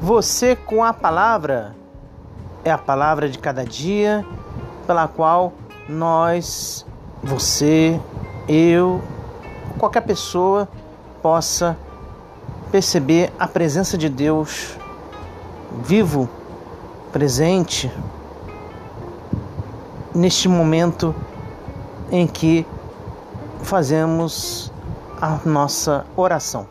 Você com a palavra é a palavra de cada dia pela qual nós, você, eu, qualquer pessoa possa perceber a presença de Deus vivo, presente, neste momento em que fazemos a nossa oração.